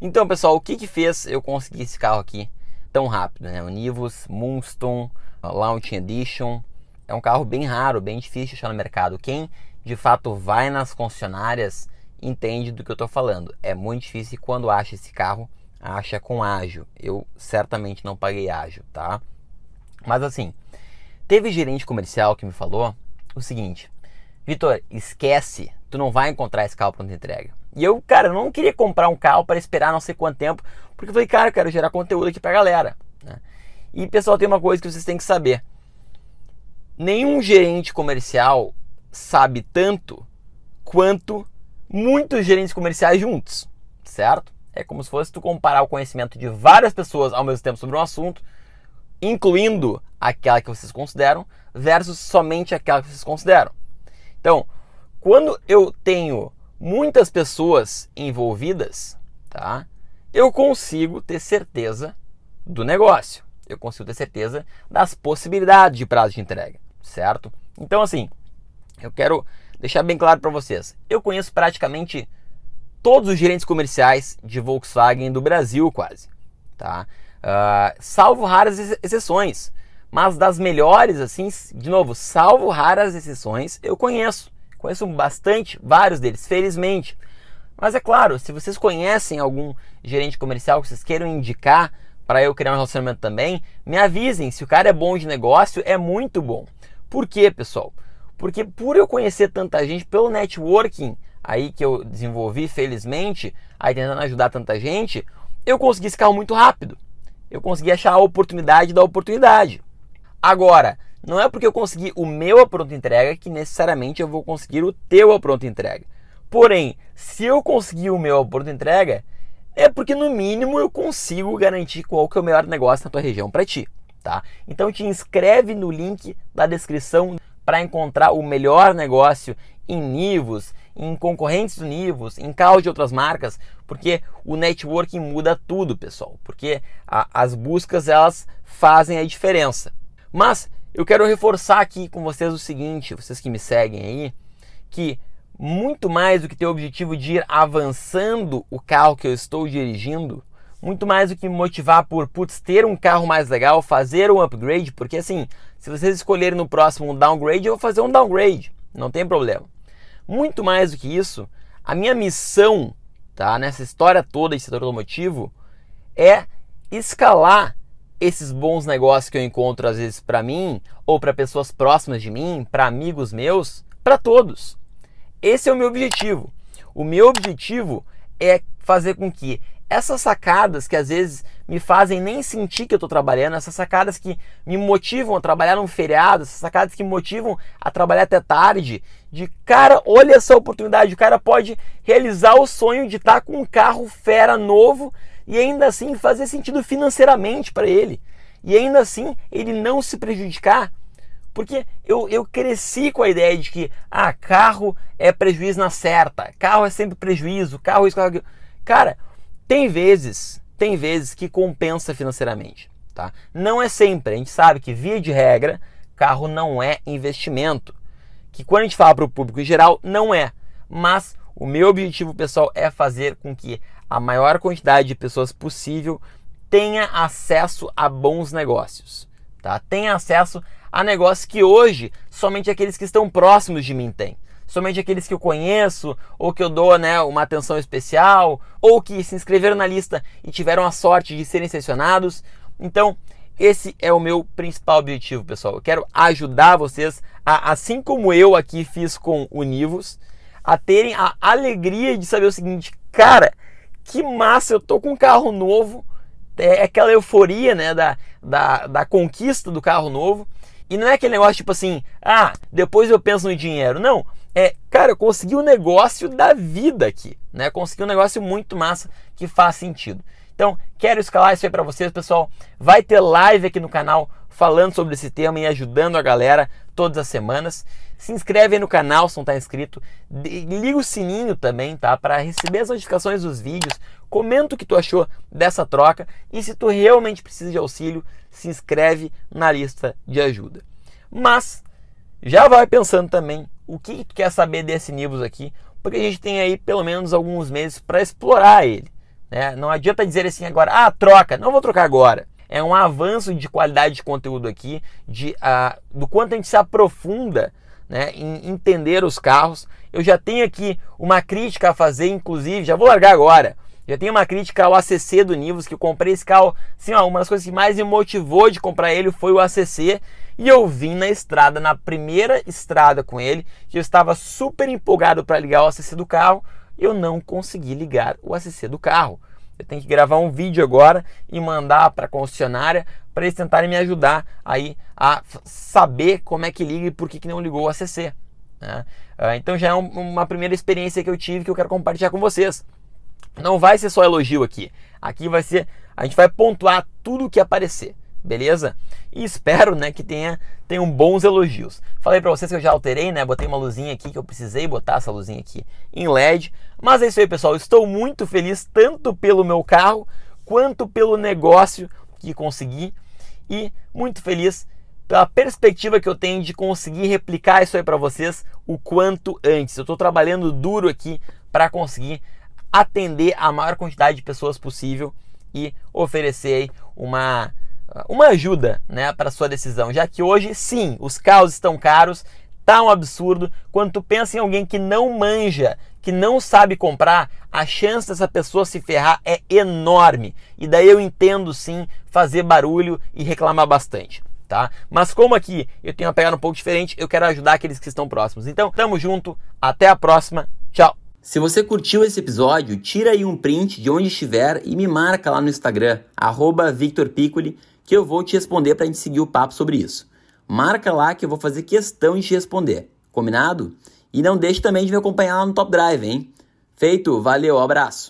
Então, pessoal, o que que fez eu conseguir esse carro aqui tão rápido, né? O Nivus Moonstone Launching Edition. É um carro bem raro, bem difícil de achar no mercado. Quem de fato vai nas concessionárias entende do que eu estou falando. É muito difícil e quando acha esse carro, acha com ágil. Eu certamente não paguei ágil, tá? Mas assim, teve gerente comercial que me falou o seguinte: Vitor, esquece, tu não vai encontrar esse carro pronto entrega. E eu, cara, não queria comprar um carro para esperar não sei quanto tempo, porque eu falei, cara, eu quero gerar conteúdo aqui pra galera. Né? E pessoal, tem uma coisa que vocês têm que saber: nenhum gerente comercial sabe tanto quanto muitos gerentes comerciais juntos, certo? É como se fosse tu comparar o conhecimento de várias pessoas ao mesmo tempo sobre um assunto, incluindo aquela que vocês consideram, versus somente aquela que vocês consideram. Então, quando eu tenho muitas pessoas envolvidas, tá? Eu consigo ter certeza do negócio. Eu consigo ter certeza das possibilidades de prazo de entrega, certo? Então, assim, eu quero deixar bem claro para vocês. Eu conheço praticamente todos os gerentes comerciais de Volkswagen do Brasil, quase, tá? Uh, salvo raras exceções, mas das melhores, assim, de novo, salvo raras exceções, eu conheço. Conheço bastante, vários deles, felizmente. Mas é claro, se vocês conhecem algum gerente comercial que vocês queiram indicar para eu criar um relacionamento também, me avisem. Se o cara é bom de negócio, é muito bom. Por quê, pessoal? Porque por eu conhecer tanta gente, pelo networking aí que eu desenvolvi, felizmente, aí tentando ajudar tanta gente, eu consegui carro muito rápido. Eu consegui achar a oportunidade da oportunidade. Agora, não é porque eu consegui o meu a pronta entrega que necessariamente eu vou conseguir o teu a pronta entrega. Porém, se eu conseguir o meu a pronta entrega, é porque no mínimo eu consigo garantir qual que é o melhor negócio na tua região para ti, tá? Então te inscreve no link da descrição para encontrar o melhor negócio em Nivos, em concorrentes do Nivos, em carros de outras marcas, porque o networking muda tudo, pessoal. Porque a, as buscas elas fazem a diferença. Mas eu quero reforçar aqui com vocês o seguinte, vocês que me seguem aí, que muito mais do que ter o objetivo de ir avançando o carro que eu estou dirigindo, muito mais do que me motivar por putz, ter um carro mais legal, fazer um upgrade, porque assim, se vocês escolherem no próximo um downgrade, eu vou fazer um downgrade, não tem problema. Muito mais do que isso, a minha missão, tá, nessa história toda de setor automotivo é escalar esses bons negócios que eu encontro às vezes para mim ou para pessoas próximas de mim, para amigos meus, para todos. Esse é o meu objetivo. O meu objetivo é fazer com que essas sacadas que às vezes me fazem nem sentir que eu estou trabalhando, essas sacadas que me motivam a trabalhar num feriado, essas sacadas que me motivam a trabalhar até tarde, de cara, olha essa oportunidade, o cara pode realizar o sonho de estar tá com um carro fera novo e ainda assim fazer sentido financeiramente para ele. E ainda assim ele não se prejudicar. Porque eu, eu cresci com a ideia de que ah, carro é prejuízo na certa, carro é sempre prejuízo, carro é isso, carro é Cara, tem vezes, tem vezes que compensa financeiramente, tá? Não é sempre. A gente sabe que via de regra, carro não é investimento. Que quando a gente fala para o público em geral, não é. Mas o meu objetivo, pessoal, é fazer com que a maior quantidade de pessoas possível tenha acesso a bons negócios, tá? Tenha acesso a negócios que hoje somente aqueles que estão próximos de mim têm somente aqueles que eu conheço, ou que eu dou né, uma atenção especial, ou que se inscreveram na lista e tiveram a sorte de serem selecionados. Então, esse é o meu principal objetivo, pessoal. Eu quero ajudar vocês, a, assim como eu aqui fiz com o a terem a alegria de saber o seguinte, cara, que massa, eu tô com um carro novo, é aquela euforia né, da, da, da conquista do carro novo. E não é aquele negócio tipo assim, ah, depois eu penso no dinheiro. Não, é, cara, eu consegui um negócio da vida aqui, né? Consegui um negócio muito massa que faz sentido. Então, quero escalar isso aí para vocês, pessoal. Vai ter live aqui no canal falando sobre esse tema e ajudando a galera todas as semanas. Se inscreve aí no canal se não está inscrito. Liga o sininho também, tá? Para receber as notificações dos vídeos. Comenta o que tu achou dessa troca. E se tu realmente precisa de auxílio, se inscreve na lista de ajuda. Mas já vai pensando também o que tu quer saber desse Nibus aqui, porque a gente tem aí pelo menos alguns meses para explorar ele. Né? Não adianta dizer assim agora, ah, troca, não vou trocar agora. É um avanço de qualidade de conteúdo aqui, de, uh, do quanto a gente se aprofunda né, em entender os carros. Eu já tenho aqui uma crítica a fazer, inclusive, já vou largar agora. Já tenho uma crítica ao ACC do Nivus, que eu comprei esse carro. Assim, ó, uma das coisas que mais me motivou de comprar ele foi o ACC. E eu vim na estrada, na primeira estrada com ele, que eu estava super empolgado para ligar o ACC do carro eu não consegui ligar o ACC do carro. Eu tenho que gravar um vídeo agora e mandar para a concessionária para eles tentarem me ajudar aí a saber como é que liga e por que, que não ligou o ACC. Né? Ah, então já é uma primeira experiência que eu tive que eu quero compartilhar com vocês. Não vai ser só elogio aqui. Aqui vai ser, a gente vai pontuar tudo que aparecer beleza? E espero, né, que tenha tenham bons elogios. Falei para vocês que eu já alterei, né? Botei uma luzinha aqui que eu precisei botar essa luzinha aqui em LED. Mas é isso aí, pessoal. Estou muito feliz tanto pelo meu carro quanto pelo negócio que consegui e muito feliz pela perspectiva que eu tenho de conseguir replicar isso aí para vocês o quanto antes. Eu estou trabalhando duro aqui para conseguir atender a maior quantidade de pessoas possível e oferecer uma uma ajuda né, para sua decisão, já que hoje sim os carros estão caros, tá um absurdo. Quando tu pensa em alguém que não manja, que não sabe comprar, a chance dessa pessoa se ferrar é enorme. E daí eu entendo sim fazer barulho e reclamar bastante. Tá? Mas como aqui eu tenho uma pegada um pouco diferente, eu quero ajudar aqueles que estão próximos. Então, tamo junto, até a próxima! Se você curtiu esse episódio, tira aí um print de onde estiver e me marca lá no Instagram, arroba Victor Piccoli, que eu vou te responder para a gente seguir o papo sobre isso. Marca lá que eu vou fazer questão de te responder. Combinado? E não deixe também de me acompanhar lá no Top Drive, hein? Feito, valeu, abraço!